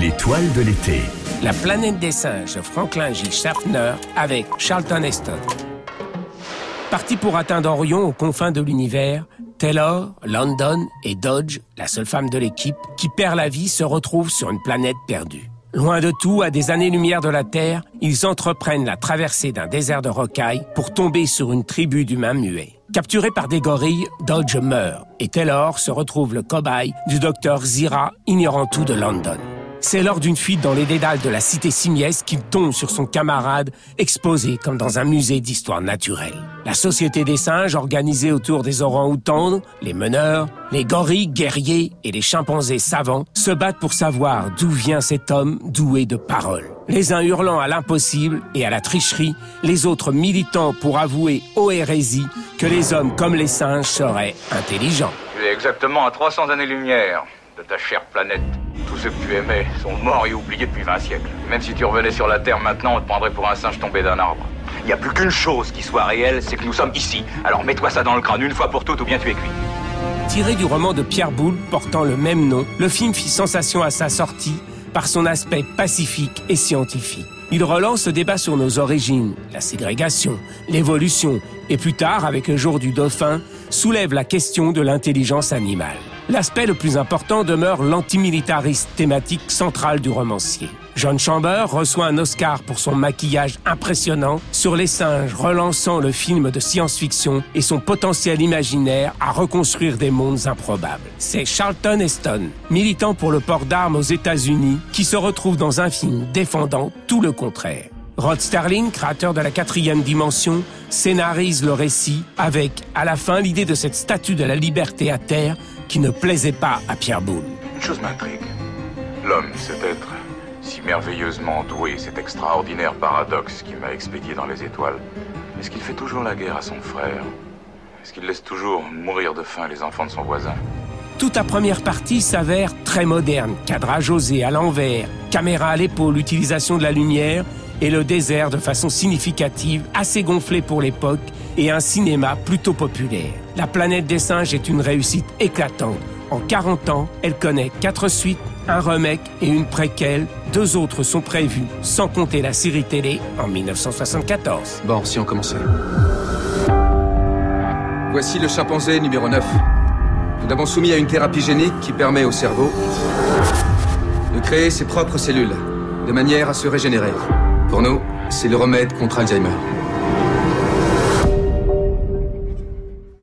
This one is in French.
L'étoile de l'été. La planète des singes, Franklin J. Schaffner avec Charlton Heston. Parti pour atteindre Orion aux confins de l'univers, Taylor, London et Dodge, la seule femme de l'équipe, qui perd la vie, se retrouvent sur une planète perdue. Loin de tout, à des années-lumière de la Terre, ils entreprennent la traversée d'un désert de rocailles pour tomber sur une tribu d'humains muets. Capturé par des gorilles, Dodge meurt et Taylor se retrouve le cobaye du docteur Zira, ignorant tout de London. C'est lors d'une fuite dans les dédales de la cité simiesque qu'il tombe sur son camarade, exposé comme dans un musée d'histoire naturelle. La société des singes, organisée autour des orangs-outans, les meneurs, les gorilles guerriers et les chimpanzés savants, se battent pour savoir d'où vient cet homme doué de paroles. Les uns hurlant à l'impossible et à la tricherie, les autres militant pour avouer aux hérésies que les hommes comme les singes seraient intelligents. Tu es exactement à 300 années-lumière de ta chère planète. Tous ceux que tu aimais sont morts et oubliés depuis 20 siècles. Même si tu revenais sur la Terre maintenant, on te prendrait pour un singe tombé d'un arbre. Il n'y a plus qu'une chose qui soit réelle, c'est que nous sommes ici. Alors mets-toi ça dans le crâne une fois pour toutes ou bien tu es cuit. Tiré du roman de Pierre Boulle portant le même nom, le film fit sensation à sa sortie par son aspect pacifique et scientifique. Il relance le débat sur nos origines, la ségrégation, l'évolution, et plus tard, avec le jour du dauphin, soulève la question de l'intelligence animale. L'aspect le plus important demeure l'antimilitariste thématique centrale du romancier. John Chamber reçoit un Oscar pour son maquillage impressionnant sur les singes, relançant le film de science-fiction et son potentiel imaginaire à reconstruire des mondes improbables. C'est Charlton Heston, militant pour le port d'armes aux États-Unis, qui se retrouve dans un film défendant tout le contraire. Rod Sterling, créateur de la quatrième dimension, scénarise le récit avec, à la fin, l'idée de cette statue de la liberté à terre qui ne plaisait pas à Pierre Boulle. Une chose m'intrigue. L'homme, cet être si merveilleusement doué, cet extraordinaire paradoxe qui m'a expédié dans les étoiles, est-ce qu'il fait toujours la guerre à son frère? Est-ce qu'il laisse toujours mourir de faim les enfants de son voisin? Toute la première partie s'avère très moderne. Cadrage osé à l'envers, caméra à l'épaule, utilisation de la lumière et le désert de façon significative, assez gonflé pour l'époque et un cinéma plutôt populaire. La planète des singes est une réussite éclatante. En 40 ans, elle connaît quatre suites, un remake et une préquelle. Deux autres sont prévus, sans compter la série télé en 1974. Bon, si on commençait. Voici le chimpanzé numéro 9. Nous l'avons soumis à une thérapie génique qui permet au cerveau de créer ses propres cellules, de manière à se régénérer. Pour c'est le remède contre Alzheimer.